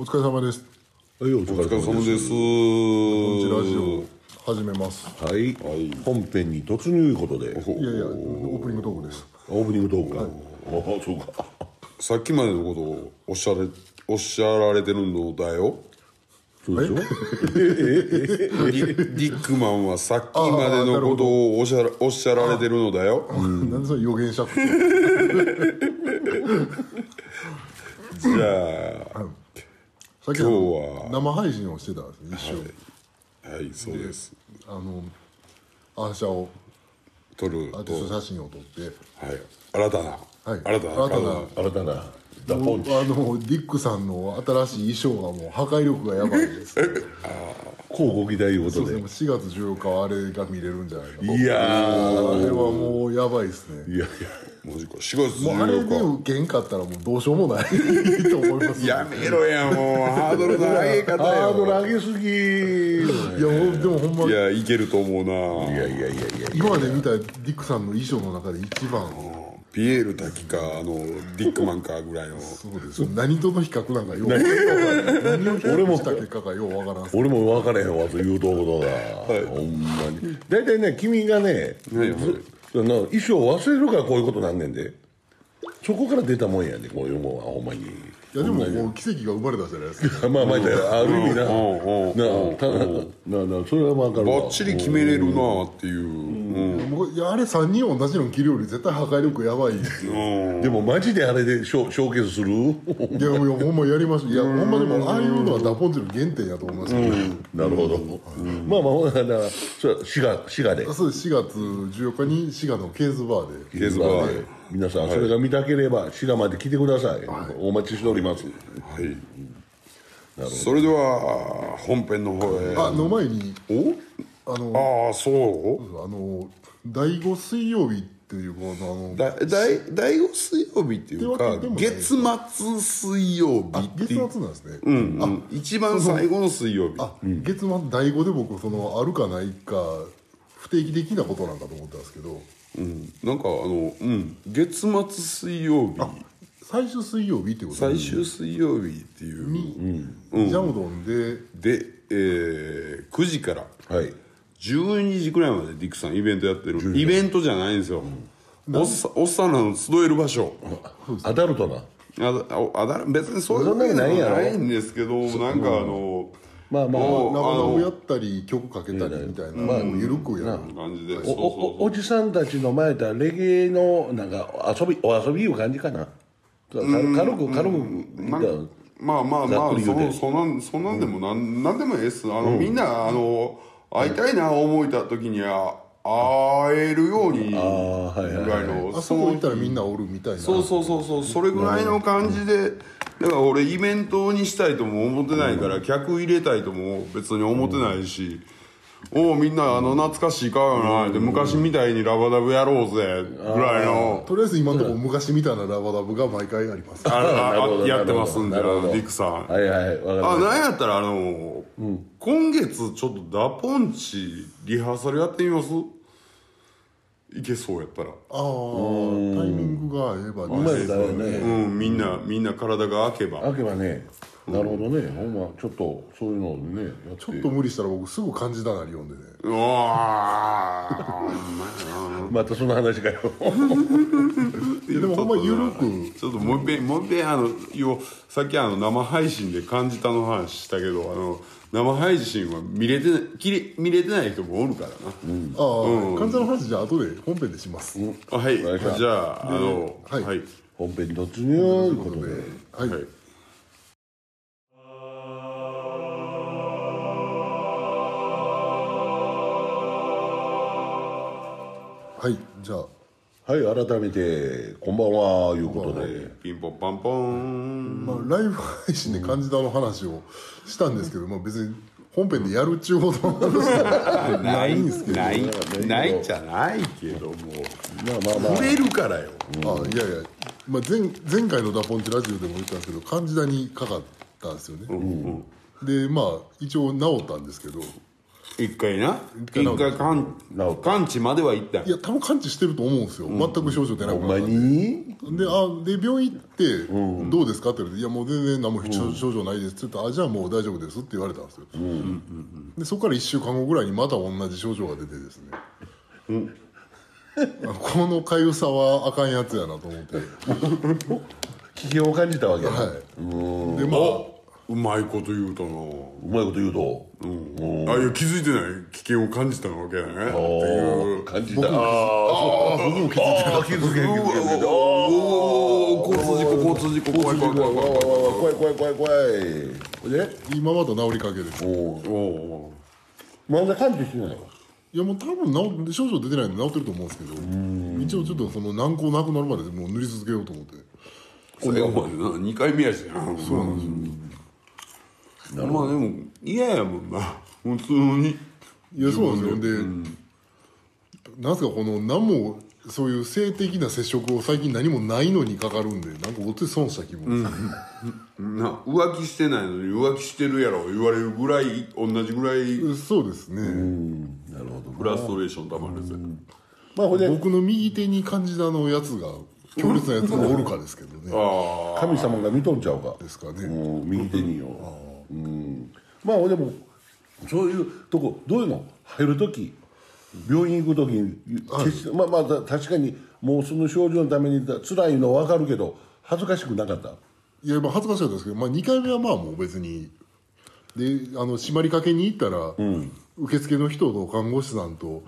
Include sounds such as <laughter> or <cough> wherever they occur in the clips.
お疲れ様です。はい、お疲れ様です。こちらジオ始めます。はい、本編に突入いうことで、いやいやオープニングトークです。オープニングトーク。ああ、そうか。さっきまでのことをおっしゃれおっしゃられてるのだよ。そうでしょ？ディディックマンはさっきまでのことをおっしゃらおっしゃられてるのだよ。なんでそれ予言者 <laughs> じゃさっき今日は。生配信をしてたんですね一瞬、あ、はい、そうです。あのアーシャを撮ると。アーティスト写真を撮って。はい、新たな、はい。新たな。新たな。新たな、ダポンチ。あのディックさんの新しい衣装がもう破壊力がやばいです。交互期待いうことで。そうですね。4月14日はあれが見れるんじゃないかと。いやー、あれはもうやばいですね。いやいマジか、4月もうあれで14受けんかったらもうどうしようもないと思います日。やめろや、もう、ハードルの上げ方や、ハードルよ。上げすぎ。いやもうでもほんまいや、いけると思うな。いやいやいやいや。今まで見たディックさんの衣装の中で一番ピエール滝か、あの、ディックマンかぐらいの。そうです何との比較なんかよう何を比較した結果かようわからんす俺も分からへんわと言うとことが、ほんまに大体ね君がね、ずその衣装忘れるからこういうことなんねんで。そこから出たもんやねこういうもんはほんまに。やでももう奇跡が生まれたじゃないですか。<laughs> まあまあある意味な。うん。うん。なたななそれは分かるわ。ばっちり決めれるなっていう。うん。もういやあれ3人同じの着るより絶対破壊力やばいですよ。でもマジであれでショショーケースする？いやいやほんまやりましょういやほんまでもああいうのはダポンチの原点やと思いますけど、なるほど、まあまあだからそれは滋賀滋賀で。そうです。4月14日に滋賀のケーズバーで。ケーズバーで皆さんそれが見たければ滋賀まで来てください、お待ちしております。はい。それでは、本編の方へ。あの前にお？あのああ、そう？あの第5水曜日っていうこのあのだ第第5水曜日っていうか月末水曜日って月いう。末なんですね、うんうん。一番最後の水曜日。あ、月末第5で僕そのあるかないか不定期的なことなんかと思ったんですけどうん。なんかあのうん。月末水曜日。最終水曜日ってこと？最終水曜日っていう。に、ジャムドンで？で、えー9時から。はい。12時くらいまでディックさんイベントやってる。イベントじゃないんですよ、おっさおっさんらの集える場所。アダルトな。あだ別にそういうそんないんですけどなんかあの、まあまあもうラブラあのブやったり曲かけたりみたいな、まあ、ゆるくやる、感じで、おじさんたちの前だレゲエのなんか遊びお遊びいう感じかな。軽く軽く軽くな。んまあまあざまあそそんなんそんなんでもなん、なんでもええっす。あの、みんなあの会いたいな思えた時には会えるようにぐあはいはいはい。らいのあそこ行ったらみんなおるみたいな。そうそうそうそう。それぐらいの感じでだから俺イベントにしたいとも思ってないから、客入れたいとも別に思ってないし、おおみんなあの懐かしい顔やなって、昔みたいにラバダブやろうぜぐらいの。とりあえず今のところ昔みたいなラバダブが毎回あります。あなるほどあやってますんであのディックさんはいはいわかありまなんやったらあの、今月ちょっとダポンチリハーサルやってみます？いけそうやったら。ああタイミングが合えばすうまいだよね。うんみんなみんな体が開けば。開けばね。なるほどね。ほんまちょっとそういうのをねちょっと無理したら僕すぐ漢字だなり読んでね。うわーほんまたその話かよ。<laughs> でもほんまゆるく。ちょっともう一遍もう一遍あのよさっきあの生配信で感じたの話したけどあの生配信は見れてないきれ見れてない人もおるからな、ああ、漢字の話じゃあ後で。本編でします、あはい。お願い。しますじゃああのはい。はい。本編に突入ということで。はい、はい。はい、じゃあはい改めてこんばんはいうことで。ピンポンパンポン。まあ、ライブ配信で漢字だの話をしたんですけど、まあ、別に本編でやるっちゅうほど <laughs> ないんですけど。ないないじゃないけども。まあまあまあ。触れるからよ。あいやいや、まあ、前前回の「ダポンチラジオ」でも言ったんですけど漢字だにかかったんですよね、でまあ一応治ったんですけど一回な。一回完完治までは行った。んいや多分完治してると思うんですよ、全く症状出なくなったに？であで病院行って「どうですか?」って言われて「いやもう全然何も症症状ないです」って言ったら「あじゃあもう大丈夫です」って言われたんですよ、でそこから1週間後ぐらいにまた同じ症状が出てですね、あこのかゆさはあかんやつやなと思って。<laughs> 危険を感じたわけはい。でまあうまいこと言うたな。うまいこと言うと、うん、あいう気づいてない？危険を感じたわけやね。っていう。感じた。ああ僕も気づいてた。気づけへんけどおお交通事故交通事故怖い怖い怖い怖い怖い怖い怖いで今まだ治りかけでるおおまだ感じしないいやもう多分治症状出てないんで治ってると思うんですけど一応ちょっとその軟膏なくなるまでもう塗り続けようと思ってこれお前な2回目やしなそうなんですよまあでも嫌やもんな。<laughs> 普通に。いやそうなんですよ、で、なんすかこの何もそういう性的な接触を最近何もないのにかかるんでなんかお手損した気分です、な浮気してないのに浮気してるやろ言われるぐらい同じぐらい。そうですね、なるほどフラストレーションたまるやつやまあほんで僕の右手に感じたのやつが強烈なやつがおるかですけどね。<laughs> あ神様が見とんちゃうか。ですかね。うん右手にようん。まあでもそういうとこどういうの？入る時病院行く時に決してまあまあた確かにもうその症状のために辛いの分かるけど恥ずかしくなかった？いやまあ恥ずかしかったですけど、まあ、2回目はまあもう別に。であの締まりかけに行ったら、受付の人と看護師さんと、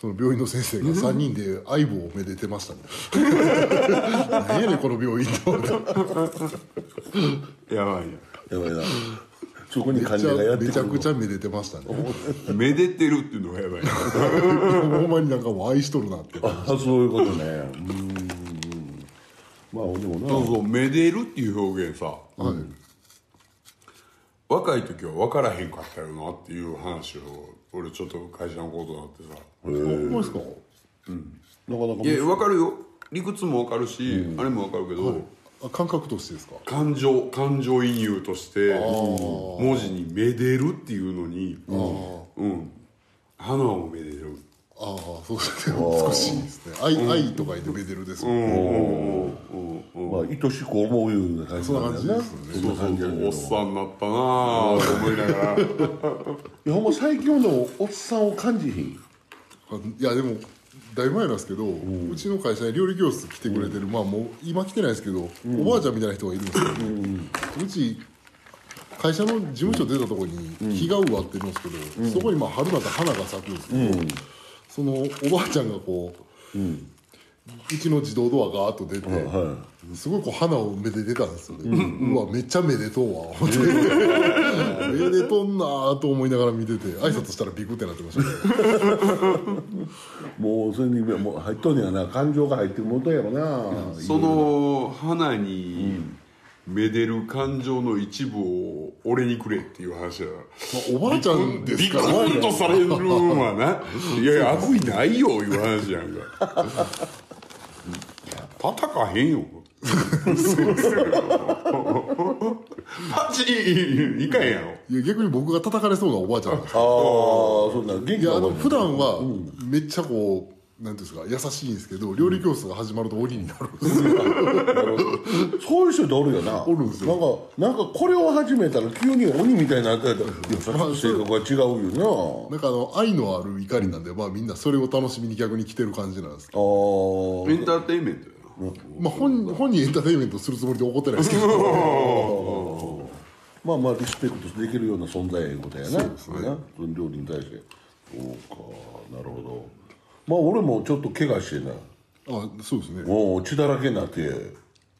その病院の先生が3人で相棒をめでてましたね。<laughs> 何やねんこの病院と思って。やばいやばいなそこに患めちゃ者がやってくるめちゃくちゃめでてましたね。や <laughs> めでてるっていうのがやばいな。<laughs> ほんまになんかもう愛しとるなって。あそういうことね。うん。まあでもな。そうそうめでるっていう表現さ。はい。若い時は分からへんかったよなっていう話を俺ちょっと会社のことになってさ。ほんまですか？なかなかい。や分かるよ。理屈も分かるし、あれも分かるけど、あ感覚としてですか？感情感情移入として文字に「めでる」っていうのにうん。花をめでる。ああそうですね少しいいですね。愛,、愛とか言ってめでるですもんね、まあ愛しく思うような感じなんだよなそんな感じおっさんになったなあと思いながら。いやほんま最近のおっさんを感じひん？あいやでもだいぶ前なんですけど、うちの会社に料理教室来てくれてる、まあもう今来てないですけど、おばあちゃんみたいな人がいるんですけど、うち会社の事務所出たところに日が植わってるんですけど、そこにまあ春だったら花が咲くんですけど、そのおばあちゃんがこう、うちの自動ドアがーッと出て、すごいこう花をめでてたんですよね、うわめっちゃめでとうわ。思ってめでとんなーと思いながら見てて挨拶したらビクってなってましたね。<laughs> もうそれにもう入っとんねやな。感情が入ってるもとやろな。その花にめでる感情の一部を俺にくれっていう話だまあおばあちゃんですビクからンとされるのはな <laughs> いやいや悪意ないよいう話やんか。<laughs> 叩かへんよパチンいかんやろいや逆に僕が叩かれそうなおばあちゃんなんですああそんな元いやあの気なおばあちゃん普段はめっちゃこうなんていうんですか優しいんですけど料理教室が始まると鬼になるんですよ。そういう人っておるよな。おるんですよ。なんかなんかこれを始めたら急に鬼みたいになったらいやさっきと性格が違うよな。んかあの愛のある怒りなんで、まあみんなそれを楽しみに逆に来てる感じなんですなあー。エンターテインメントまあ本本人エンターテインメントするつもりで怒ってないですけど。<laughs> まあまあリスペクトできるような存在やいうことやなそうですね料理に対して。そうかなるほど。まあ俺もちょっと怪我してな。あそうですね。もう血だらけになって。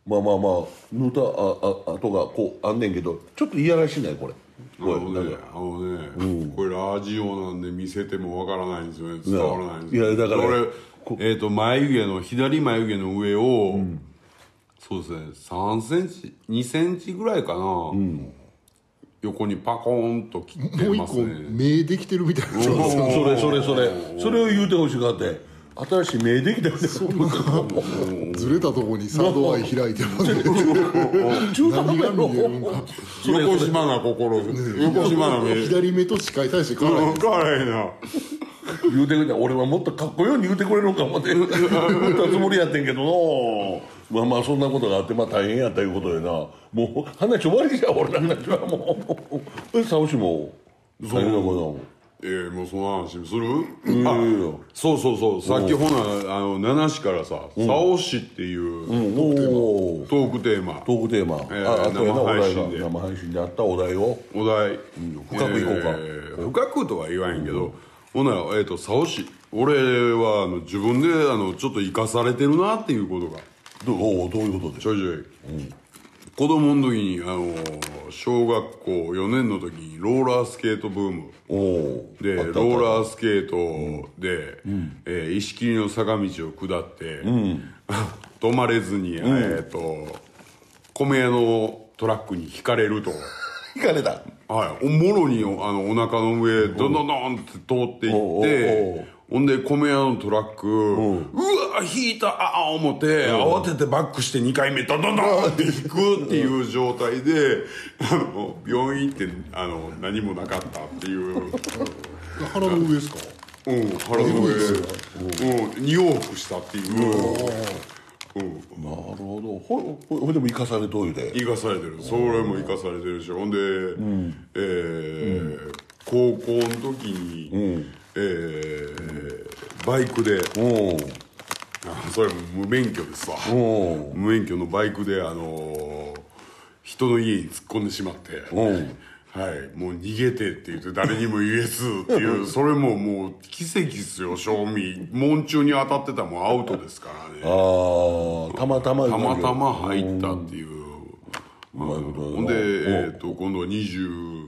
まあまあまあ塗ったああ跡がこうあんねんけどちょっといやらしいないこれ。あのね、あのね、これラジオなんで見せてもわからないんですよね。伝わらないんですよ。いやだから俺えっ、と眉毛の左眉毛の上を、そうですね3センチ2センチぐらいかな、横にパコーンと切ってもう一個ますね目できてるみたいな。それそれそれ。それを言うてほしがって。新しい目できたよねずれたとこにサードアイ開いてますね。中途半何が端やろ。見えるんか横島な心。横島な目。左目と視界対して変わらない変わらへんな言うてくれた。俺はもっとかっこように言うてくれるのか思って。言ったつもりやってんけどなまあまあそんなことがあってまあ大変やったいうことでな。もう話終わりじゃん俺なんかはもう。えサオシも大変なこええもうその話する？といやいやいやそうそうそう。さっきほなあの七市からさ「沙尾市」っていうおおトークテーマ。トークテーマ、えーああ生配信で。生配信であったお題を。お題。深くいこうか。えー深くとは言わへんけどほなえっと沙尾市俺はあの自分であのちょっと生かされてるなっていうことが。どどういうことで？ちょいちょい、子供の時にあの小学校4年の時にローラースケートブーム。でローラースケートで、えー石切りの坂道を下って、<laughs> 止まれずに、えっ、と米屋のトラックにひかれると。引かれた。はい、おもろにあのお腹の上どん。どんどんって通っていってうほんで米屋のトラックうわ引いたああ思って慌ててバックして2回目ドンドンドンって引くっていう状態であの病院行ってあの何もなかったっていう。腹の上ですか？うん、腹の上、うん、二往復したっていう、うん、なるほど。ほほでも生かされといて生かされてる。それも生かされてるし。ほんで、えー高校の時に、えーバイクで。おあそれも無免許ですわ。お無免許のバイクであのー人の家に突っ込んでしまってはい。もう逃げてって言って誰にも言えずっていう <laughs> それももう奇跡ですよ正味。門中に当たってたらもうアウトですからね。ああたまたまたまたま入ったっていう。なるほんで、えー、と今度は24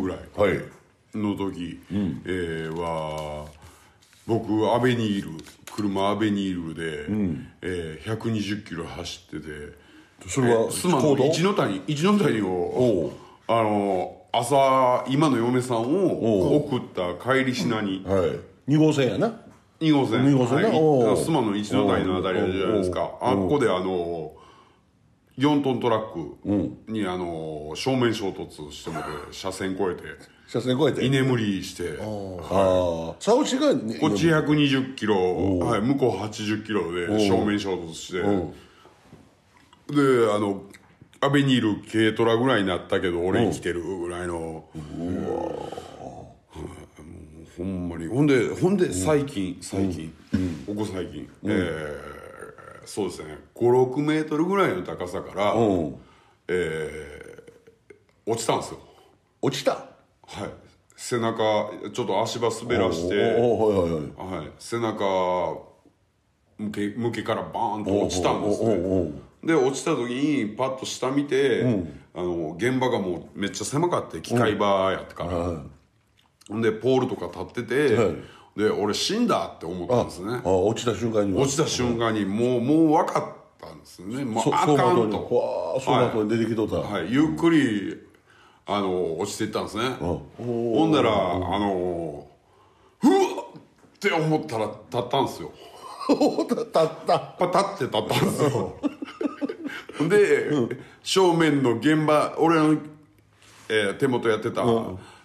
ぐらいはい。の時、えーは僕アベニール車アベニールで、えー120キロ走っててそれはえー妻の行動一ノ谷一ノ谷おをうあの朝今の嫁さんを送った帰りしなにはい。2号線やな。2号線。二号線な。はい。おう。須磨の一ノ谷のあたりあるじゃないですか。あっこであの4トントラックにあの正面衝突してもって車線越えて。車線越えて。居眠りして。ああサウシがねこっち120キロ、はい、向こう80キロで正面衝突して。であのアベニール軽トラぐらいになったけど俺生きてるぐらいの。うわほんまに。ほんでほんで最近最近、ここ最近、えーそうですね。56メートルぐらいの高さから、うん。えー落ちたんですよ。落ちた？はい。背中ちょっと足場滑らして背中向け向けからバーンと落ちたんですねで落ちた時にパッと下見て、あの現場がもうめっちゃ狭かって機械場やってから、ほんでポールとか立ってて、はい。で俺死んだって思ったんですね。あ落ちた瞬間には。落ちた瞬間にもうもう分かったんですよね。もうそあ走馬灯にかんと。わあ走馬灯に出てきとった。はい、ゆっくりあの落ちていったんですね。ほんならあのうわっって思ったら立ったんですよ。<laughs> たった。パタって立ったんですよ <laughs> で、正面の現場俺の、えー手元やってた、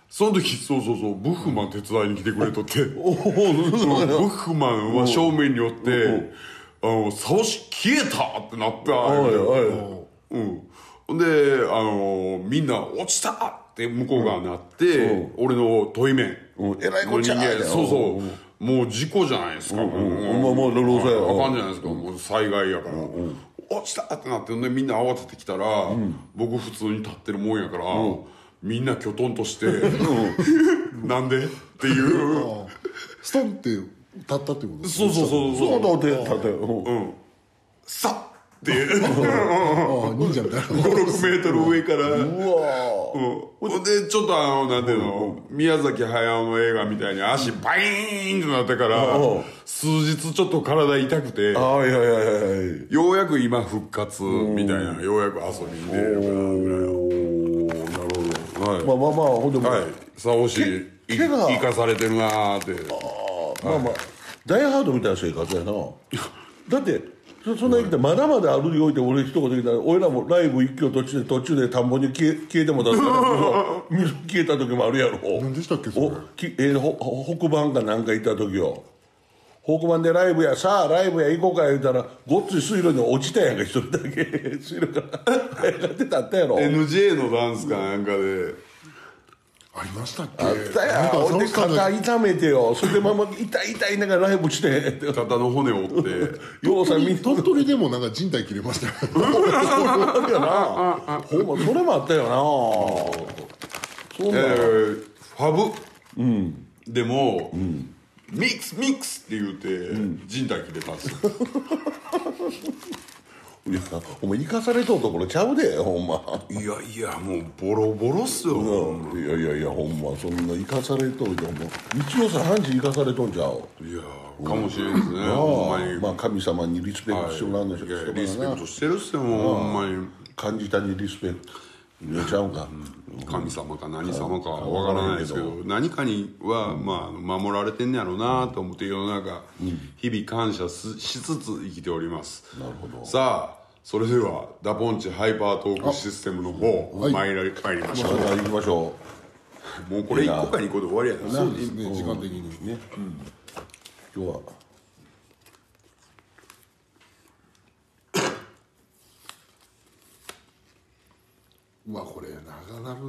その時そうそうそうブッフマン手伝いに来てくれとって、<laughs> うんブッフマンは正面におって「あのサオシ消えた!」ってなった。おいおい。うん。ほん。であのみんな「落ちた!」って向こう側になって、俺の問い面。うん。えらいこっちゃの人間そうそう。もう事故じゃないですか、もうまあまあ労働者や。あかんじゃないですか、もう災害やから、落ちたってなってみんな慌ててきたら、僕普通に立ってるもんやから、みんなきょとんとして、<laughs> なんでっていう。ストンって立ったってことですそうそうそうそう。そうだってたって。うん。うん。さっって <laughs> ああ忍者みたいな。56メートル上から。うわうん。ほんでちょっとあのなんていうの？宮崎駿の映画みたいに足バイーンとなってからうん。数日ちょっと体痛くてあはいはいはいはいようやく今復活みたいなようやく遊びに出れるかなぐらいなるほど。はい。まあまあまあほんでもはい。沙尾市い。け怪我。生かされてるなーって。まあまあ。ダイハードみたいな生活やな。だってそそんな言ってまだまだあるよって俺一言で言ったら俺らもライブ一挙途中で途中で田んぼに消え消えてもだったら <laughs> 水消えた時もあるやろ。何でしたっけそれ？おきえー、ほほ北番かなんか行った時よ。北番でライブやさあライブや行こうか言うたらごっつい水路に落ちたやんか一人だけ。水路から。上がってたったやろ。NJ のダンスかなんかでありましたっけ？あったやほんで肩痛めてよ。それでまま痛い痛いながらライブして。<laughs> 肩の骨折って。ようさんみんな鳥取でもなんか人体切れました <laughs> ほんまそれもあったよな。そえーファブ、でも、ミックスミックスって言うて、人体切れたんですよ <laughs> いやお前生かされとうところちゃうでほんま。いやいやもうボロボロっすよ、いやいやいやほんまそんな生かされといてほんま一応さ半時生かされとんちゃう？いやかもしれんですね、ほんまに、まあ神様にリスペクトしてもらうんでしょいやうリスペクトしてるっすよもうほんまに。感じたにリスペクト。入れちゃうん。か、神様か何様かわからないですけど何かには、まあ、守られてんねやろうなと思って世の中、日々感謝すしつつ生きております。なるほど。さあそれではダポンチハイパートークシステムの方はい。参り参りましょう、行きましょもうこれ1個か2個で終わりやな。そうですね時間的にうね、今日は。うわこれ長なる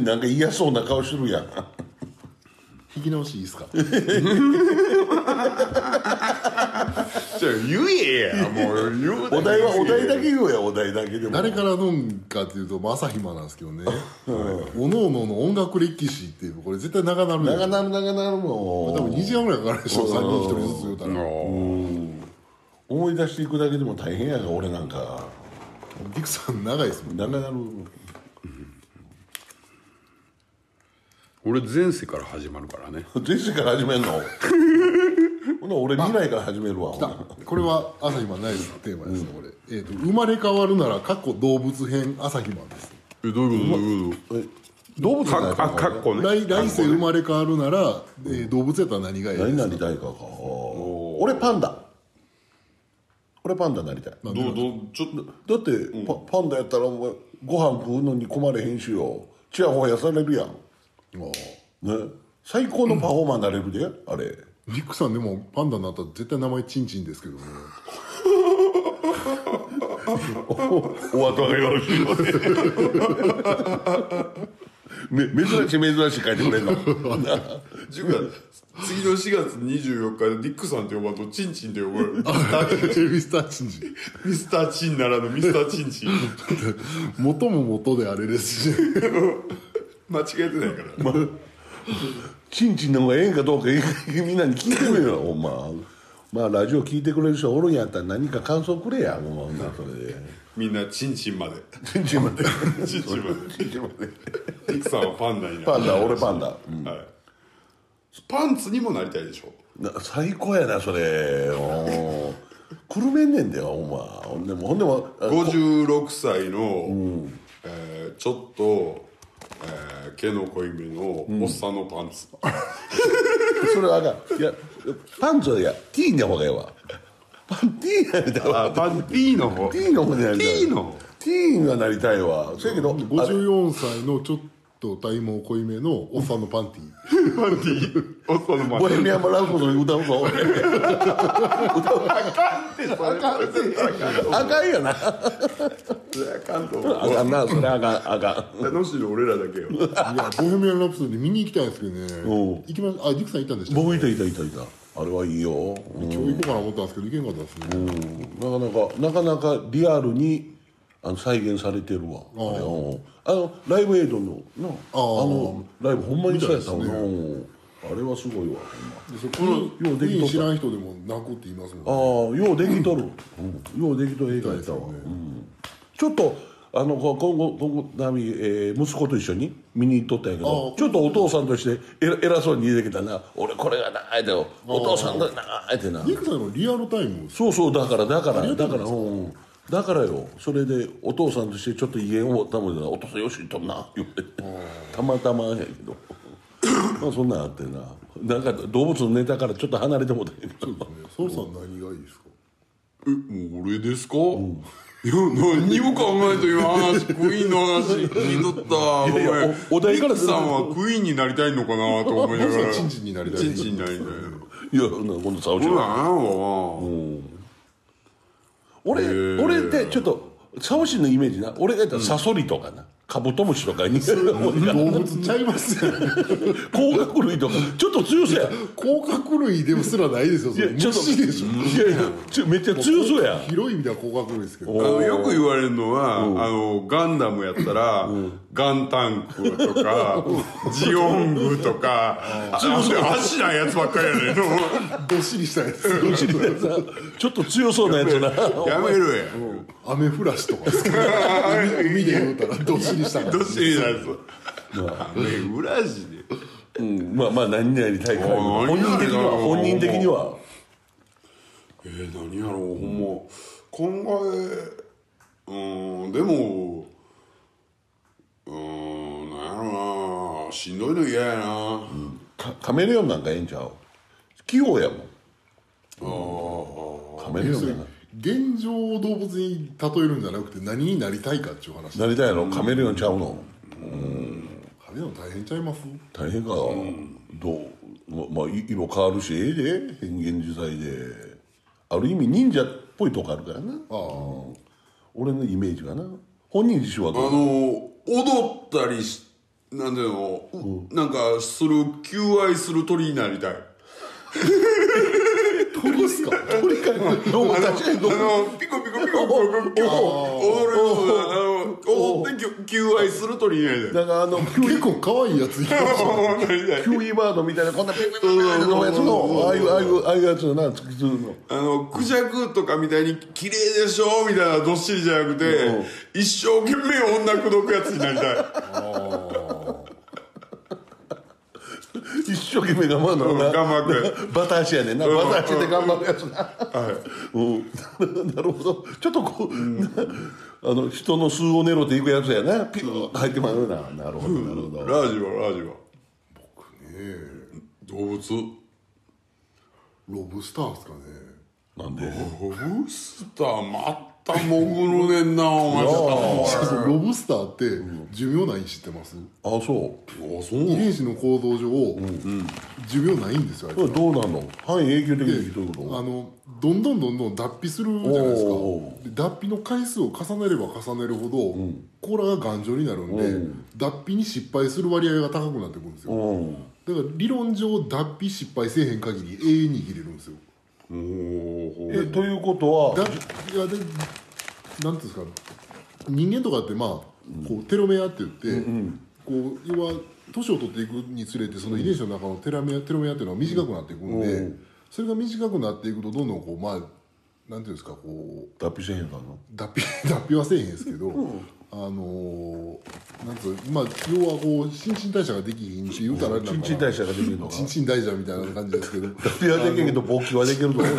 な。<laughs> なんか嫌そうな顔してるやん <laughs> 引き直しいいですか？じゃあ言えやもう言うお題はお題だけ言うやお題だけでも。誰から飲むかっていうと、まあ、朝暇なんですけどね、おのおのの音楽歴史っていうこれ絶対長なるん。長なる長なるも多分2時間ぐらいかかるでしょ3人1人ずつ言うたら。思い出していくだけでも大変やが俺なんか。ディクさん長いですもん長なる俺前世から始まるからね。前世から始めんの？<laughs> ほな俺未来から始めるわ。ほなこれは朝暇ナイステーマですね、これ、えーと生まれ変わるなら過去動物編朝暇です。えどういうこと？どういうこえ動物かあかっこね。来来世生まれ変わるなら、えー動物やったら何がいいですか？何になりたいかか俺パンダ。俺パンダになりたい。どうどうちょっとだって、パパンダやったらお前ご飯食うのに困れへんしよ。ちやほやされるやんあね。最高のパフォーマーになれるで、あれ。ーディックさんでもパンダになったら絶対名前チンチンですけどね <laughs> お後がよろしいようで <laughs> め珍しい珍しい書いてくれんの。じゅうか次の4月24日でディックさんって呼ばんとチンチンって呼ばれる。ミスターチンチン。ミスターチンならぬミスターチンチン。<laughs> 元も元であれですし間違えてないから、チンチンの方がええんかどうか <laughs> みんなに聞いてくれよ <laughs> ほんま。まあラジオ聞いてくれる人おるんやったら何か感想くれやもうならそれで。みんなチンチンまで。チンチンまで。チンチンまで。ディックさんはパンダにな。るパンダ俺パンダ、うん。はい、パンツにもなりたいでしょ？な最高やなそれ。おーくるめんねんだよほんま。ほんでもほんでもあ56歳の、えーちょっと、えー毛の濃いめのおっさんのパンツ、それはあかん。いやパンツはいや T の方がええわ。パン T やりたいわ。あパン P の方。T の方になりたい。T の T がなりたいわ。そやけどあれ54歳のちょっと体毛濃いめのおっさんのパンティー。パンティー。おっさんのパンボティヘミアンラブソング歌うぞ俺あかんよな。ーあかんと思うあかんなそれあかんあかん楽しいの俺らだけよいやボヘミアン・ラプソディ見に行きたいんですけどね行きまあディックさん行ったんでした僕いたいたいたいたあれはいいよ、うん今日行こうかな思ったんですけど行けんかったですね、なかなかなかなかリアルにあの再現されてるわ。あのライブエイドのなあのライブほんまにそうやったもん。あれはすごいわこにようできと知らん人でも泣くって言いますもんね。ああようできとる、うん。ようできとる映画やったわ、うん。ちょっとあのこ今後今後ナミ、えー息子と一緒に見に行っとったんやけどあちょっとお父さんとして偉偉そうに言うてきたな。俺これがなあえてお父さんがなあえてな。のリアルタイム。そうそうだからだからだからうんだからよそれでお父さんとしてちょっと威厳を持ったもんでなお父さんよしとんな言って。たまたまやけど。<laughs> まあそんなんあってな。なんか動物のネタからちょっと離れてもうたけど。そうですね。ソウさん何がいいですか？えもう俺ですか、いや何にも考えと今話クイーンの話。聞いとった。ごめん。おお題からさんはクイーンになりたいのかなと思いながら。チンチンになりたい。チンチンになりたい。いやなんか今度サウジそうだはなも俺俺ってちょっとサウジのイメージな。俺が言ったらサソリとかなカブトムシとかに甲動物ちゃいますよね。殻類とか。ちょっと強そうや。甲殻類でもすらないですよそれ。いやちょっと虫でしょ。いやいやちょめっちゃ強そうや。広い意味では甲殻類ですけど。あのよく言われるのは、あのガンダムやったら、ガンタンクとか、ジオングとか、<laughs> あ足ないやつばっかりやねん。の <laughs> どっしりしたやつ。うちのやつ。なちょっと強そうなやつな。やめろや。アメフラシとかですか？海海で言うたらどっしりしたどっしりなやつ目裏地でうん。まあまあ何々大会あ本人的には本人的には。えー、何やろうほんま。考えうんでもうんなんやろな。しんどいの嫌やな、カカメレオンなんかええんちゃう？器用やもん。カメレオンやな現状を動物に例えるんじゃなくて何になりたいかっていう話。なりたいやろカメレオンちゃうの？あれの大変ちゃいます？大変か。な、どう？ままあい色変わるしええで変幻自在で。ある意味忍者っぽいとこあるからな。ああ。俺のイメージがな。本人自身はあどう？の踊ったりしなんていうの、うなんかする求愛する鳥になりたい <laughs> 鳥っすか？鳥かどうあの確か。にどうあのピコピコピコピコピコ踊るあの踊って求愛する鳥になりたいだからあの結構可愛いやついキウイバードみたいなこんなピピピピピのやつのああいうああいうああいうやつのな突きするのあのクジャクとかみたいに綺麗でしょみたいなどっしりじゃなくて一生懸命女口説くやつになりたい一生懸命頑張るのなうん頑張って。バタ足やねんなバタ足で頑張るやつなはい。うん。<laughs> なるほど。ちょっとこう、<laughs> あの人の巣を狙っていくやつやな。ピューッと入ってまうな。なるほどなるほど、ラージはラージは。動物。ロブスターっすかね。なんで？ロブスターまた潜るねんなお前。ロブスターって寿命ないん知ってます？あそう。あそう。遺伝子の構造上寿命ないんですよあれどうなんの？半永久的にどういうこあのどんどんどんどん脱皮するじゃないですか。脱皮の回数を重ねれば重ねるほど甲羅が頑丈になるんで脱皮に失敗する割合が高くなってくるんですとようん。だから理論上脱皮失敗せえへん限り永遠に生きれるんですよおおえということはだいやでなんていうんですか人間とかってまあこうテロメアって言って、こう要は年を取っていくにつれてその遺伝子の中のテロメアテロメアっていうのは短くなっていくんで、それが短くなっていくとどんどんこうまあなんていうんですかこう脱皮せえへんかの脱皮脱皮はせえへんですけど、あのーなんつうまあ要はこう新陳代謝ができひんし言うたら新陳代謝ができるのか新陳代謝みたいな感じですけど。脱皮はできへんけど勃起はできると思う。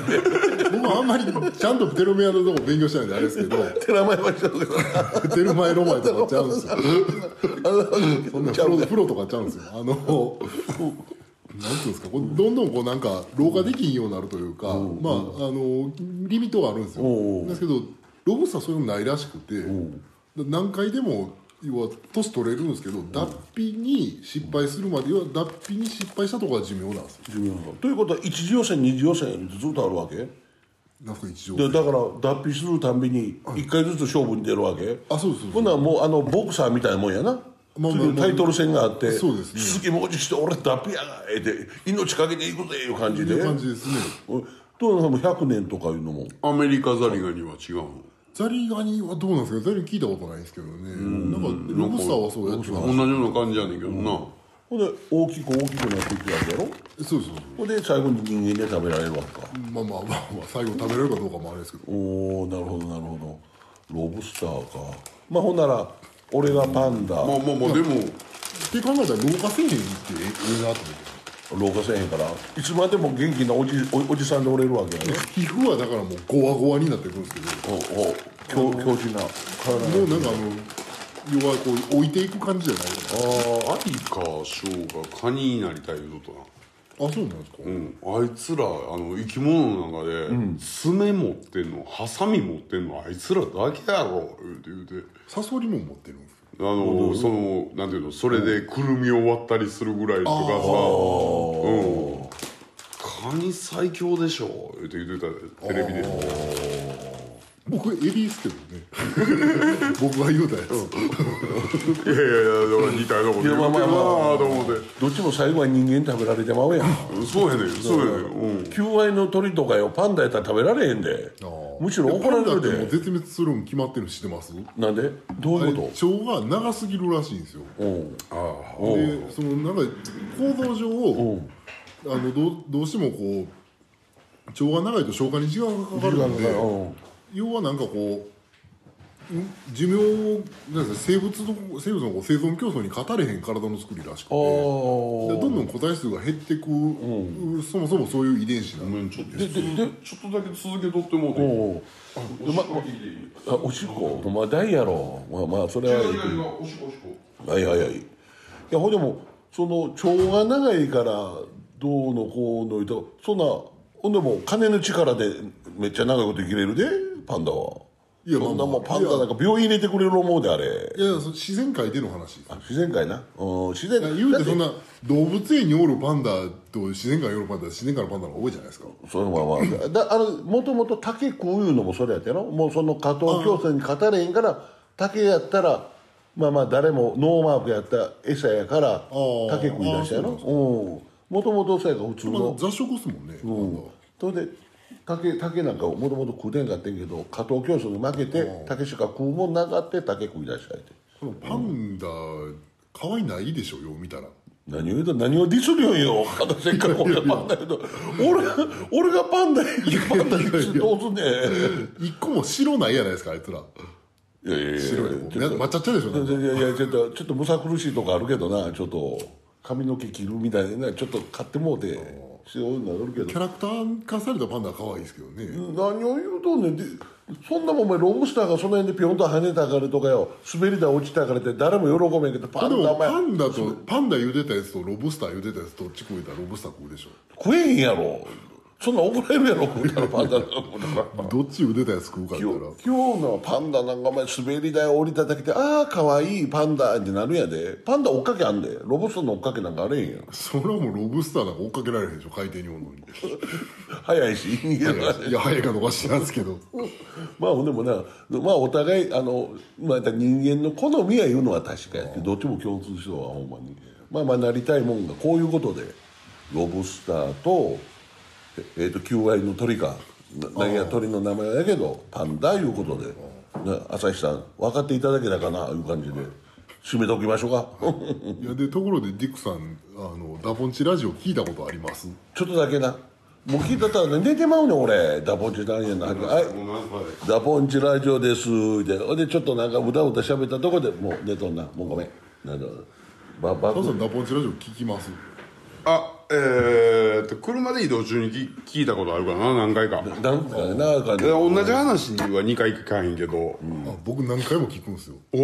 僕はあんまりちゃんとテロメアのとこ勉強してないんであれですけど。寺前はちゃうけどテルマエロマエとかちゃうんですよ。そんなプロとかちゃうんですよ。あのなんていうんですかこうどんどんこうなんか老化できんようになるというか、まああのリミットがあるんですよ。ですけどロブスターそういうのないらしくて何回でも要は年取れるんですけど脱皮に失敗するまで要は脱皮に失敗したところが寿命なんですよ。寿命がということは一次予選二次予選ずっとあるわけ？なんか一応でだから脱皮するたんびに一回ずつ勝負に出るわけ？あそうですそうです。ほんならもうあのボクサーみたいなもんやな。まあ次にタイトル戦があってそうですね。鈴木もちして俺脱皮やがえて命かけていくぜいう感じで。いう感じですね。どうなの100年とかいうのも。アメリカザリガニは違うの？ザリガニはどうなんですか？ザリガニ聞いたことないんですけどね。なんかロブスターはそうやって同たじような感じやねんけどな。ほんで大きく大きくなっていくわけやろ？そうそうほんで最後に人間で食べられるわけか。まあまあまあまあ最後食べれるかどうかもあれですけど。おおなるほどなるほど。ロブスターか。まあほんなら俺がパンダ。まあまあまあでも。って考えたら老化せえへんってええなと思って老化せえへんからいつまでも元気なおじおおじさんでおれるわけやね皮膚はだからもうゴワゴワになってくるんですけど。おお強強靭な体もうなんかあの要はこう置いていく感じじゃないああアリかショウがカニになりたい言うとったなあそうなんですか、うん、あいつらあの生き物の中で、爪持ってんのハサミ持ってんのあいつらだけやろ言うて言うて。サソリも持ってるんあのそのなんていうのそれでくるみを割ったりするぐらいとかさ。うん。カニ最強でしょ言うて言ってたテレビで。僕エビですけどね。<laughs> 僕が言うたやつ。いやいやいやだから似たようなこと言うて。るなと思ってどっちも最後は人間食べられてまうやん。<laughs> そうやねんそうやねん。うん。求愛の鳥とかよパンダやったら食べられへんでむしろ怒られるパンダってもうで絶滅するん決まってるの知ってます？なんで？どういうこ腸が長すぎるらしいんですよ。とう。んでそのなんか構造上あのどうどうしてもこう腸が長いと消化に時間がかかるのでう。ん要はなんかこうん寿命なんですか生物の生物のこう生存競争に勝たれへん体の作りらしくて。どんどん個体数が減ってく、そもそもそういう遺伝子なんでごめんちょっと。ちょっとだけ続けとってもうておしっこまあ大やろまあまあそれは。いいけどおしっこおしっこ。はいはいはい。いやほんでもその腸が長いからどうのこうの言うとそんなほんでも金の力でめっちゃ長いこと生きれるでパンダはいやそんなもんまあまあパンダなんか病院入れてくれる思うであれ。いやいやその自然界での話。あ自然界な？うん自然言うてて。そんな動物園におるパンダと自然界におるパンダ自然界のパンダの方が多いじゃないですか。それはまあだあのもともと竹食ういうのもそれやったやろもうその加藤競争に勝たれへんから竹やったらまあまあ誰もノーマークやった餌やからー竹食い出したやろううんもともとそうやから普通の。まあ雑食っすもんね、パンダは。それで竹竹なんかもともと食うてんかってんけど加藤競争に負けて竹しか食うもんなかって竹食い出したやて。このパンダ可愛いないでしょよう見たら。何を言うと何をディスるよんよせっかく俺がパンダ言うと。俺俺がパンダ言うパンダ言うどうすんねん。一個も白ないやないですかあいつら。いやいやいや白いとこ。みんな抹茶茶でしょいやいやちょっとちょっとむさ苦しいとこあるけどなちょっと髪の毛切るみたいなちょっと買ってもうてそういうのあるけど。キャラクター化されたパンダは可愛いですけどね、何を言うとんねん。でそんなもんお前ロブスターがその辺でピョンと跳ねたからとかよ。滑り台落ちたからって誰も喜べんけどパでンダお前。もパンダとパンダ茹でたやつとロブスター茹でたやつどっち食えたらロブスター食うでしょ。食えへんやろそんな怒られるやろ食うたらパンダなんかどっち茹でたやつ食うかって言今日のパンダなんかお前滑り台降りただけでああかわいいパンダってなるんやで。パンダ追っかけあんで。ロブスターの追っかけなんかあれへんやん。それはもうロブスターなんか追っかけられへんでしょ海底におるのに。早いし人間がいや早いかどうか知らんすけど。まあほんでもなまあお互いあの、まあ、人間の好みは言うのは確かやけどどっちも共通しようはほんまに。まあまあなりたいもんがこういうことでロブスターとええー、と求愛の鳥か。な何や鳥の名前やけどパンダいうことで、ね、朝日さん分かっていただけたかないう感じで。締めておきましょうか。<laughs> いやでところでディックさんあのダボンチラジオ聞いたことあります？ちょっとだけな。もう聞いたったら、ね、寝てまうねん俺。ダポンチラジオのはい。ダポンチラジオです。でほんでちょっとなんかうだうだ喋ったとこでもう寝とんな。もうごめん。なんだばばタさんダボンチラジオ聞きます。あえー、っと車で移動中にき聞いたことあるかな何回か。でなんかねなんかね。同じ話は2回聞かへんけど、あ僕何回も聞くんですよ。ほう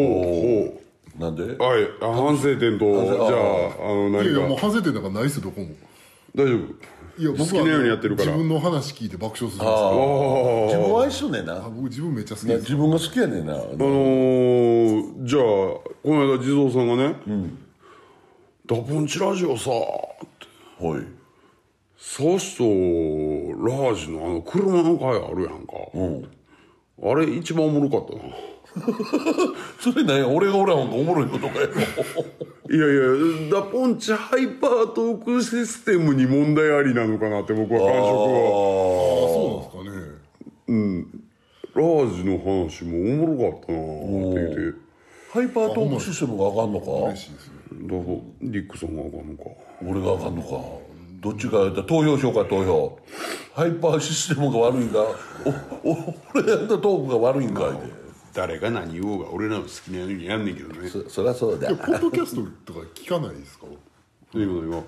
ほなんで？うはいあ反省点と省じゃああのいや何か。いやもう反省点なんかないっすよどこも。大丈夫？いや僕は好きなようにやってるから。自分の話聞いて爆笑するんですよ。自分は一緒ねんな。あ僕自分めっちゃ好きですな自分が好きやねんな。あのー、じゃあこの間地蔵さんがね「ダポンチラジオさ」ってほいサシとラージのあの車の回あるやんか、あれ一番おもろかったな。<laughs> それね俺がおらんおもろいことかよ <laughs> いやいやダポンチハイパートークシステムに問題ありなのかなって僕は感触は。そうなんですかね。ラージの話もおもろかったなって言って。ハイパートークシステムがあかんのか？嬉しいですね。だからリックさんがあかんのか俺があかんのか。どっちかやったら投票しようか投票。ハイパーシステムが悪いんかおお俺やったトークが悪いんかいで。誰が何言おうが俺らの好きなようにやんねんけどね。そそりゃそうだ。ポッドキャストとか聞かないですか？ということよ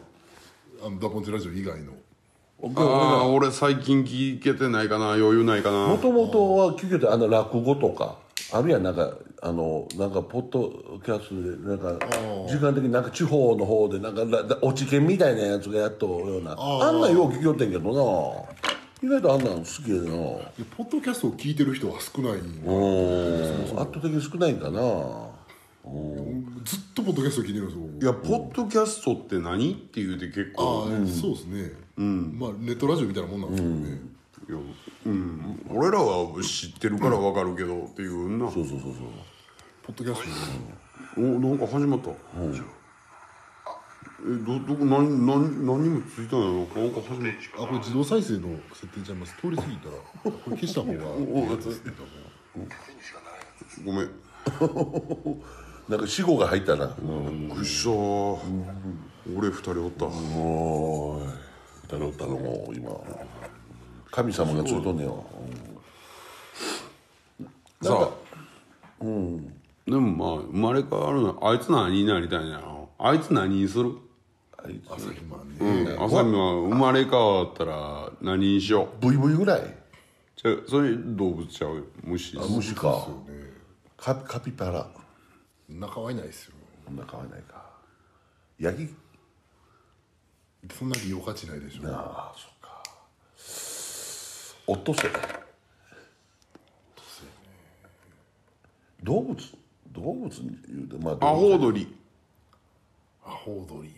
あのダポンチラジオ以外の。ああ俺最近聞けてないかな余裕ないかな。もともとは聞けてあの落語とかあるやんなんかあのなんかポッドキャストでなんか時間的になんか地方の方でなんかだだ落ち研みたいなやつがやっとるような。あんなんよう聞きよってんけどな。意外とあんなん好きやな。でポッドキャストを聞いてる人は少ないうん。圧倒的に少ないんかな。ずっとポッドキャスト聞いてるんですよ僕。いやポッドキャストって何って言うて結ああ構、そうですね。まあネットラジオみたいなもんなんですけどねいやうん、俺らは知ってるから分かるけどっていうな、そうそうそうそうポッドキャスト。おなんか始まった、えどどこ何何何にもついたんやろなんか始まった。あこれ自動再生の設定ちゃいます。通り過ぎたらこれ消した方がごめん。<laughs> なんか死後が入ったな。びっくりした俺二人おった。おーい。だろうだろうもう今。神様がついとんねよさあでもまあ生まれ変わるのあいつ何になりたいんやろ。あいつ何にする？あいつ朝日マンうん。ね朝見は生まれ変わったら何にしよう？ブイブイぐらい？じゃあそれ動物ちゃう？よ虫？あ虫か。カカピバラ。仲はいないですよ。そんな変わらないか。ヤギ？そんな利用価値ないでしょ。ああそっか。オットセイ。動物？動物に言うてまあアホウドリアホウドリ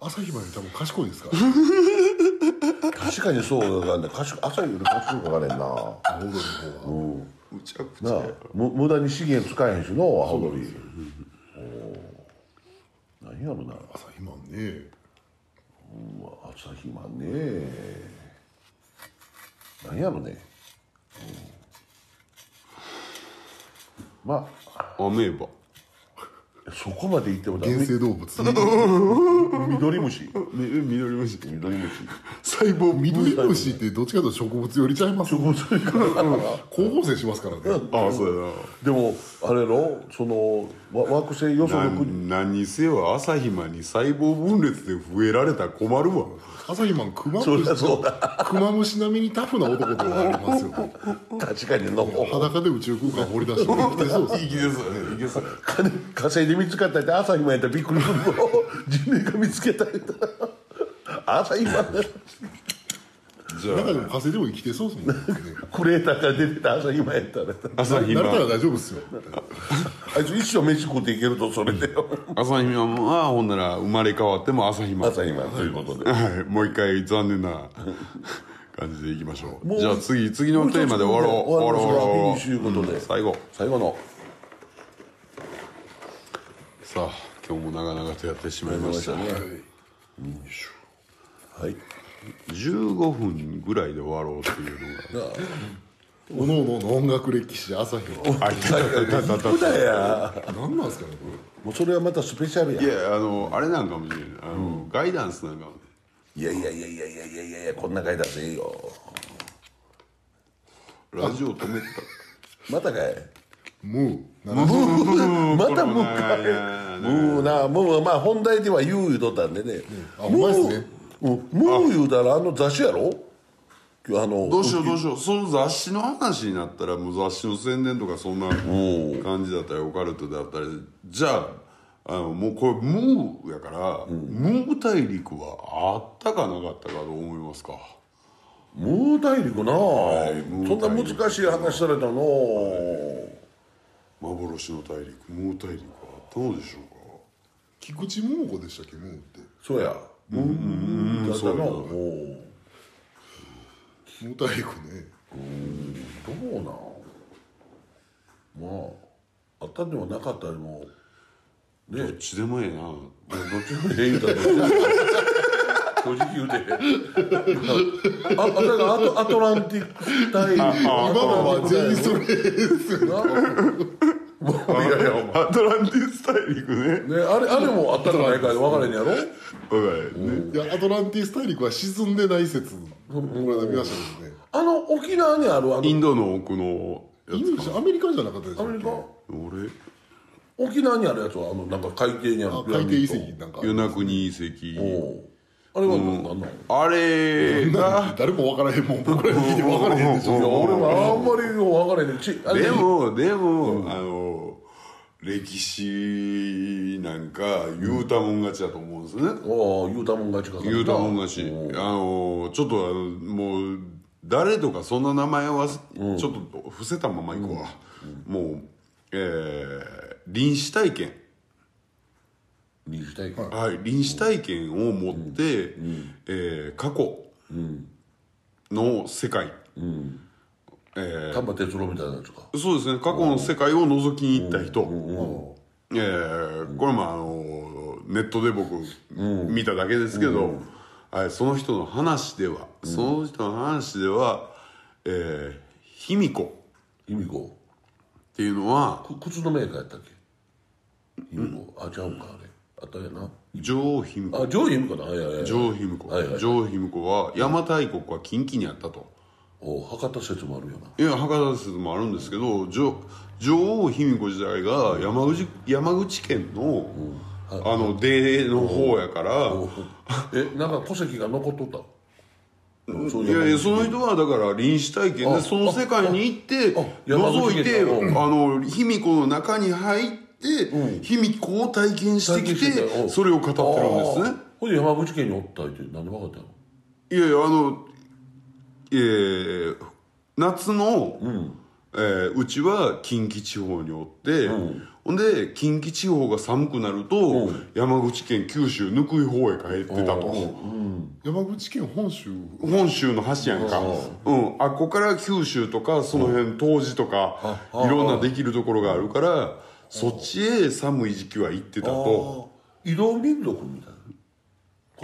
朝日マンより多分賢いですから。<laughs> 確かにそうだね賢い朝より賢いかがねんなアホウドリの方が。むちゃくちゃむ無駄に資源使えへんしのアホドリお何やろな。朝日マンねうわ朝日マンね何やろね、うんまあアメーバ。そこまで言ってもダメ。原生動物。緑虫み緑虫緑虫細胞緑虫ってどっちかというと植物寄りちゃいます植物光合成しますからねああそうやなでもあれのそのわ惑星よその国な何にせよ朝日マンに細胞分裂で増えられたら困るわ。朝日マンクマムシそうだクマムシ並みにタフな男とかありますよ。確かにの裸で宇宙空間掘り出して生きてそうですいきですよねいきですよ金火星で見つかったって朝日マンやったらびっくりするぞ。人類が見つけた。ったら朝日マンじゃ中でも火星でも生きてそうですもん。<laughs> ねクレーターから出てた朝日マンやったら。あ朝日マン慣れたら大丈夫ですよ。あいつ一生飯食っていけるとそれで。よ朝日マンはほんなら生まれ変わっても朝日朝日ということで。はい。もう一回残念な感じでいきましょもううじゃあ次次のテーマで終わろう。終わろう。終わろう。う。ことで最後。最後の。さあ今日も長々とやってしまいました。ね。はい15分ぐらいで終わろうっていうのが。おのおのの音楽歴史朝日はあいたいたいたいだや何なんですかねこもうそれはまたスペシャルやいやあのあれなんかもしれない。あの、ガイダンスなんかもね。いやいやいやいやいやいやいやいやこんな回だぜええよ。ラジオ止めてまたかい。れムー70またもうかい。いやい。やもうなもうまあ本題では言う言うとったんでね。あほんまですねもうもう言うたらあの雑誌やろ？あのどうしようどうしよう。その雑誌の話になったらもう雑誌の宣伝とかそんな感じだったりオカルトだったり。じゃああのもうこれムーやから、ムー大陸はあったかなかったかと思いますか。ムー大陸な、ムーそんな難しい話されたの。幻の大陸ムー大陸はあったのでしょうか。菊池桃子でしたっけムーって。そうやムーだったのそうやおうムー大陸ねどうなん。まああったでもなかったでもどっちでもええなどっちもええ言うたら正直言うてああアトアトランティック大陸今のは全員それですよいやいやお前アトラン大陸ね。ね、あれあれもあったかないかで分からへんやろ？わかるね。いやアトランティス大陸は沈んでない説。見ましたけどね。あの沖縄にあるあのインドの奥のやインドじゃアメリカじゃなかったでしたっけアメリカ？俺沖縄にあるやつはあのなんか海底にあるあ海底遺跡なんか与那国遺跡。あれは何なの、あれが誰も分からへんもん。僕らに聞いて分からへんでしょ。俺もあんまり分からへんねん。ちあれでもでも、あの歴史なんか言うたもん勝ちだと思うんですね、ああ言うたもん勝ちか。言うたもん勝ち。あのちょっとあのもう誰とかそんな名前はちょっと伏せたままいこうわ、もうえー臨死体験。臨死体験。はい、臨死体験を持って、えー過去の世界、え丹波哲郎みたいなやつか。ーそうですね。過去の世界を覗きに行った人、えーこれもあのネットで僕、見ただけですけど、はい、その人の話では、その人の話では、えー卑弥呼。っ卑弥呼。ていうのはく靴のメーカーやったっけ？卑弥呼。あちゃうんかあれ。あったやな。女王卑弥呼。あ上卑弥呼だ。はいはいはい女王卑弥呼、はい卑弥呼は邪馬台国は近畿にあったと。お博多説もあるよな。いや博多説もあるんですけど女女王卑弥呼時代が山口山口県の、あの出の方やから、えなんか戸籍が残っとった？そういやいやその人はだから臨死体験あでその世界に行って覗いて県あの卑弥呼の中に入って卑弥呼を体験してきてそれを語ってるんですね。ほいで山口県におったってなんで分かったの？いやいやあのえー夏の、えーうちは近畿地方におって、ほんで近畿地方が寒くなると、山口県九州ぬくい方へ帰ってたと、山口県本州？本州の端やんか、うん、あっこから九州とかその辺冬至とか、いろんなできるところがあるから、そっちへ寒い時期は行ってたと、移動民族みたいな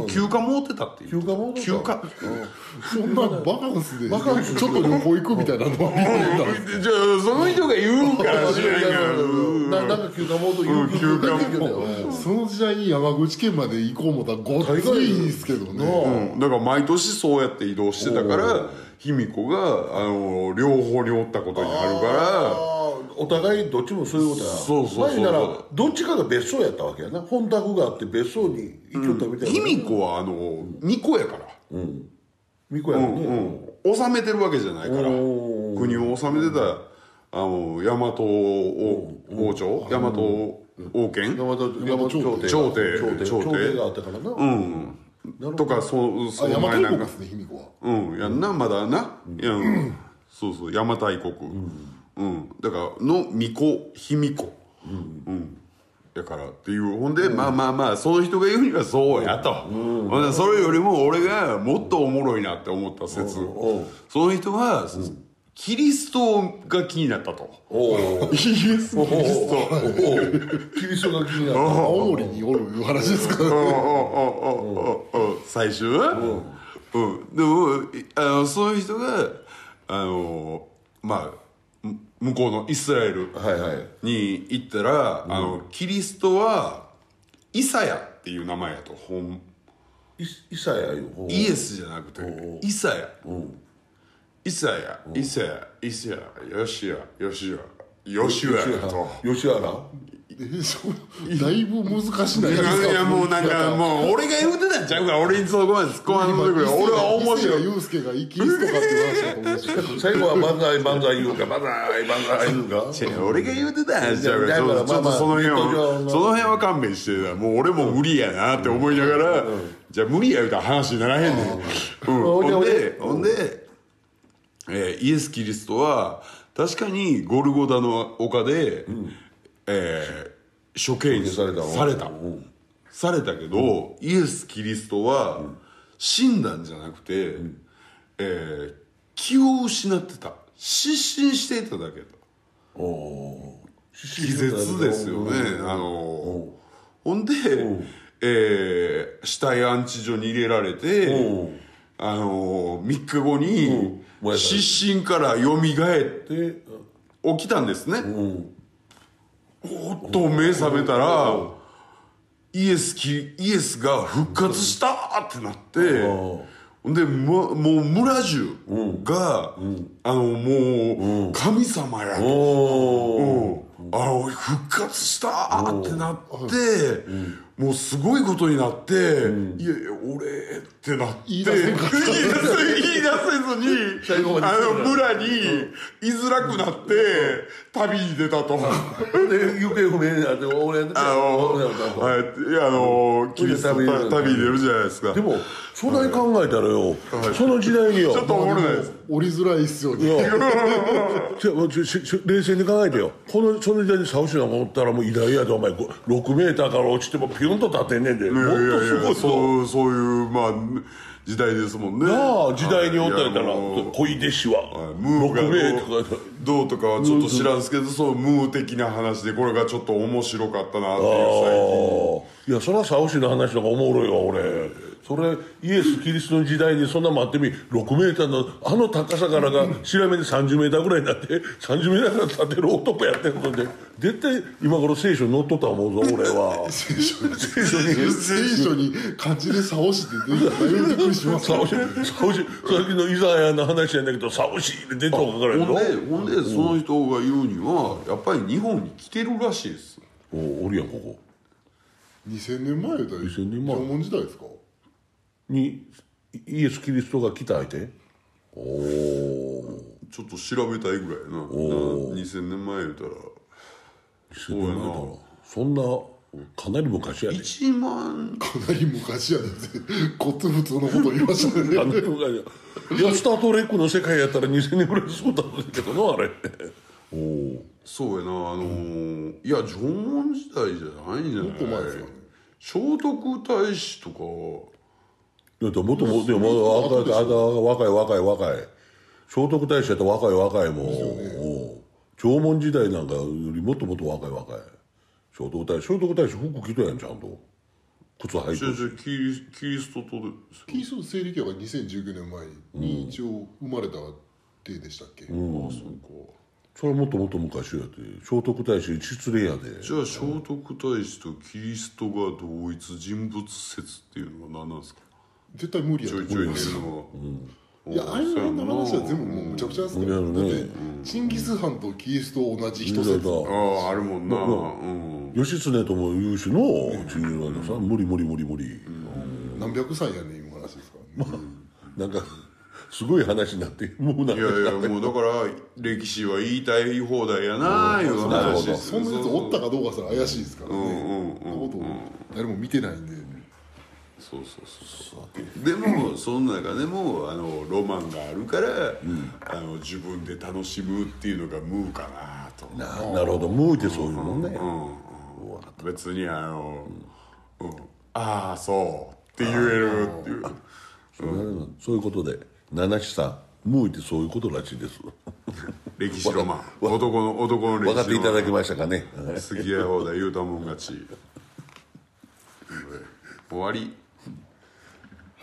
休暇持ってたっていう。休暇持ってた。休暇。そんなバカンスでバカンス。ちょっと旅行行くみたいなのは見えたじゃあその人が言うから知らんけど。ななんか休暇モード有給休暇だけどその時代に山口県まで行こう思ったらごっついんですけどね。うん、だから毎年そうやって移動してたから卑弥呼があの両方におったことになるからお互いどっちもそういうことや。そうそうそう前ならどっちかが別荘やったわけやな。本宅があって別荘に行きよったみたいな。卑弥呼はあの巫女やから、巫女やもんね。うん、治めてるわけじゃないから。お国を治めてたあの大和王王朝？大和王権？大和朝廷。朝廷。朝廷。があったからな。うん。とかそそあの前なんか。うん。やんなまだな、うん。そうそう邪馬台国。うん、だからの巫女卑弥呼うん、だからっていう。ほんで、まあまあまあその人が言うにはそうやと、ほんでそれよりも俺がもっとおもろいなって思った説、その人は、キリストが気になったと。おおイエス・キリスト。キリストが気になる青森におるいう話ですか。最終うん、でもあのそういう人があのまあむ向こうのイスラエルはいはい。に行ったら、あのキリストはイサヤっていう名前やとほんイイサヤよ。イエスじゃなくてイサヤ。イサヤイサヤイサヤヨシアヨシアヨシュアやと。吉原えそう <laughs> だいぶ難しないですか？いやもうなんかもう俺が言うてたんちゃうから俺にそこまで突っ込まんでくれ俺は面白い。伊勢谷友介がイキリストかって話最後は万歳万歳言うか万歳万歳言うか。<laughs> 俺が言うてたんちゃうかちょっとその辺はその辺は勘弁してなもう俺も無理やなって思いながらじゃあ無理や言うたら話にならへんねん。うん。ほんでほんでえーイエス・キリストは確かにゴルゴダの丘でえー処刑にされたの？された。うん。されたけど、イエス・キリストは死んだんじゃなくて、えー気を失ってた。失神していただけだおお気絶ですよね、あのほんで、えー死体安置所に入れられて、あの3日後に失神からよみがえってで起きたんですね、おっと目覚めたら、イエスきイエスが復活したってなって、ほん。で、ま、もう村中が、あのもう神様やと、うん。あ復活したってなって、もうすごいことになって、いやいや俺ってなって言い出せ言い出せ言い出せずにあの村に居づらくなって旅に出たと。で行方不明になって俺あの、はい、いや、あの、キリスト旅に出る旅に出るじゃないですか。でもそんなに考えたらよ、その時代によ。ちょっとおもろないです。降りづらいっすよね。いや。ちょちょしし冷静に考えてよ。このその時代にサウシなんかおったらもう偉大やでお前。こう6メーターから落ちてもピュンと立ってんねんで。もっいやいやいや、とすごいぞそう、そういう、まあ、時代ですもんね。なあ時代におったらたらいやもう。恋弟子は。ムーが6メーターからどうとかはちょっと知らんすけど、そう、ムー的な話で、これがちょっと面白かったなっていう最近。いやそれはサウシの話の方がおもろいわ俺それイエス・キリストの時代にそんな待ってみ6メーターのあの高さからが調べで30メーターぐらいになって30メーターから立ってる男やってるので絶対今頃聖書に載っとったと思うぞ俺は。<laughs> 聖書に聖書に漢字で「さおし」って出てびっくりします。サウシサウシさっきのイザヤの話やんだけどサウシって出てるからやろ。ほんで、ほんで、その人が言うには、やっぱり日本に来てるらしいです。おおるやんここ。2000年前だよ2000年前。縄文時代ですか？にイエス・キリストが来た相手？おおちょっと調べたいぐらいやな。な2000年前言うたら、そうやな。そんなかなり昔やで。1万、かなり昔やで。<laughs> こっつ普通のこと言いましたね。いやスター・トレックの世界やったら2000年ぐらいそうだけどなあれ。<laughs> おおそうやな、あのーいや、縄文時代じゃないんじゃない？聖徳太子とかだってもっともでもまだ若いあだ若い若い若い聖徳太子やったら若い若いもん、縄文時代なんかよりもっともっと若い若い聖徳太子聖徳太子服着とやんちゃんと靴履いてじゃあじゃあキリキリストとキリスト西暦は2019年前に一応生まれた手でしたっけ、ああそうかそれはもっともっと昔やで聖徳太子失礼やでじゃあ聖徳太子とキリストが同一人物説っていうのは何なんですか絶対無理やと思います。るのは、いやあれの話は全部もうむちゃくちゃですから、だってチンギス・ハンとキリスト同じ人説だからあああるもんな、うん、義経とも言うしの中流のさ無理無理無理。無理何百歳やねんいう話ですから、ね。なんかすごい話になってもうなんいやいやもうだから歴史は言いたい放題やないう話そんなやつおったかどうかすら怪しいですからね、そんなことを誰も見てないんで、そうそうそうそう。でもその中でもあのロマンがあるから、あの自分で楽しむっていうのがムーかなと、ななるほど。ムーってそういうもんね、別にあの、うん。ああそうって言えるっていう。そういうことで。七七さんムーってそういうことらしいです。歴史ロマン。男の男の歴史分かっていただけましたかね。好きや放題言うたもん勝ち。終わり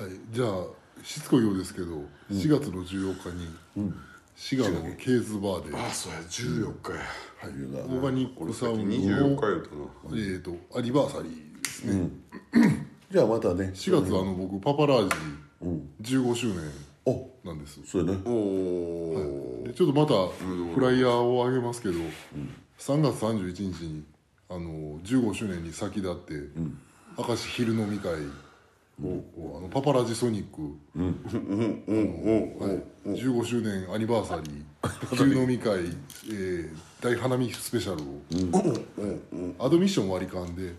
はい、じゃあしつこいようですけど、4月の14日に、滋賀のケーズバーで、あそうや。14日や。はい、オーガニックサウンドの24日言うたな。えー、とアニバーサリーですね、<clears throat> じゃあまたね。4月あの僕パパラージ15周年おなんです。そうやね。おおでちょっとまたフライヤーをあげますけど、3月31日にあの15周年に先立って、明石昼飲み会をあのパパラジソニック、はい、15周年アニバーサリー昼飲み会、えー大花見スペシャルを、アドミッション割り勘で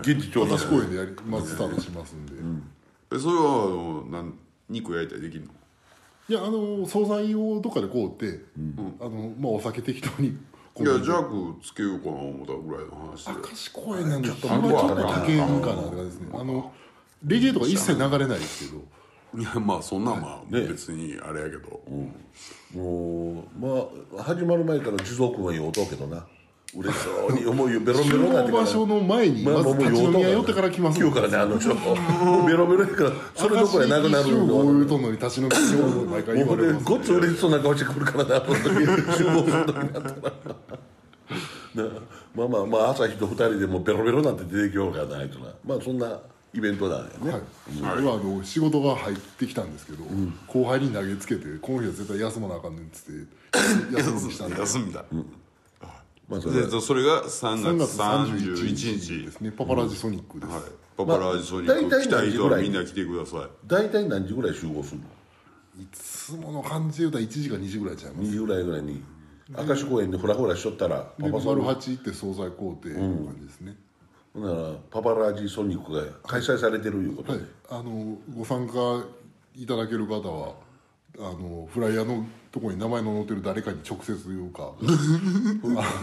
現地調査私公演でやりまずスタートしますん。で、えそれはあのなん。肉焼いたりできるのいやあの惣菜をどっかで買うって、あのまあ、お酒適当にいやジャークつけようかな思ったぐらいの話で。明石公園なんでちょっとまあちょっと高いんかなですね。あのレゲエとか一切流れないですけど。いやまあそんなんまあ別にあれやけど、もうまあ始まる前から地蔵君は言おうとうけどな。嬉しそうに思いをベロベ集ロになってから。合場所の前にまず立ち飲み屋寄ってから来ます今日からねあのちょっともうベロベロやからそれどころやなくなる集合の言うと。んのに立ち飲み屋寄るって毎回言われますごっつ嬉しそうな顔してくるからなあの時。<laughs> 集合する時になったら。なまあまあまあ朝日と二人でもうベロベロになって出てきようかないとな。まあそんなイベントなんやね、はい、俺はあの仕事が入ってきたんですけど、後輩に投げつけてこの日は絶対休まなあかんねんっつって <laughs> 休みにしたんで。休みだ、まあそれでそれが3 3月月31 31日。日ですね。パパラジソニックです、はい。パパラージソニック。まあ来たい人大体何時ぐらい？はみんな来てください。大体何時ぐらい集合するの？いつもの感じで言うたら1時か2時ぐらいちゃいます。2時ぐらいぐらいに明石公園でフラフラしとったらパでパソニッ丸八行って惣菜買うていう感じですね、クならパパラジソニックが開催されてるいうことはい。で、あのご参加いただける方はあのフライヤーのとこに名前の載ってる誰かに直接言うか。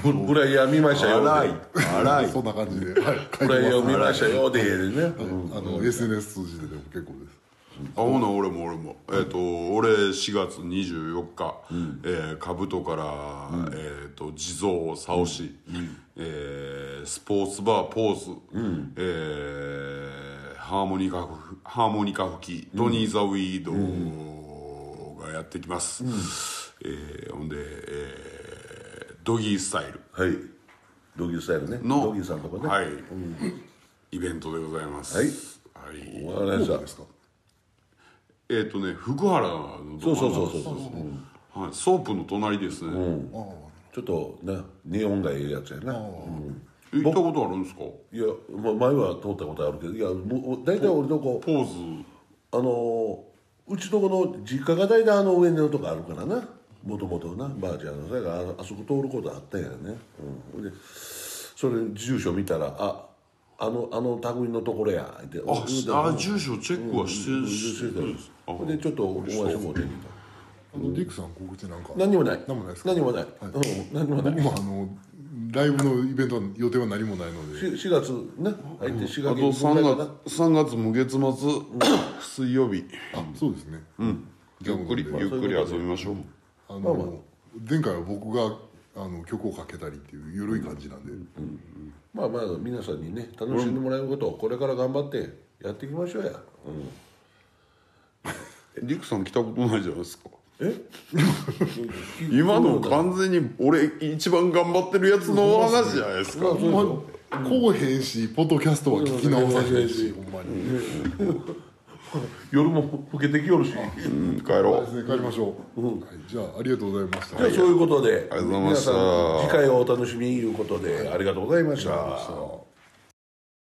フ <laughs> フライヤー見ましたよ。荒い。で荒い。そんな感じで、はい、フライヤーを見ましたよ。でね、ますあの SNS 通じてでも結構ですあほな俺も俺も。えっ、と俺4月24日、えー、兜から、えっ、と地蔵竿師、えースポーツバーポーズ、えーハーモニカふハーモニカ吹きトニー・ザ・ウィードがやってきます、えーほんで、えードギースタイル。はい。ドギースタイルね。のドギーさんとかね。はい、イベントでございます。はい。はい。わかりましたですかえっ、とね福原のそうそうそうそうそう、はい、ソープの隣ですね、ちょっとねネオンがええやつやな、え行ったことあるんですか？いや、ま、前は通ったことあるけどいやもう大体俺のこポーズ。あのうちとこの実家が大体あの上のとこあるからな。もともとなばあちゃんの。それからああそこ通ることあったんやね、うん、でそれ住所見たらああのあの類のところやってあしああ住所チェックはしてるし、してたんですでちょっとお会いしてもうてみたあのディックさん告知なんか何にもない。何もないですか？何もない、うん、何もない。僕もあのライブのイベントは予定は何もないので。し4月ね入って4あ月と3ぐらいかな。月3月も月末水曜日。あそうですね。ゆっくりゆっくり遊びましょう。あの前回は僕があの曲をかけたりっていう緩い感じなんで、まあまあ皆さんにね楽しんでもらえることをこれから頑張ってやっていきましょうや、うん、リクさん来たことないじゃないですか。え？<laughs> 今の完全に俺一番頑張ってるやつの話じゃないですか、まあこうへんしポッドキャストは聞き直さへんしほんまに夜も更けてきよるし。うん、帰ろう。ですね帰りましょう、はい、じゃあありがとうございました。じゃあそういうことで。ありがとうございました。皆さん次回をお楽しみにいうことでありがとうございました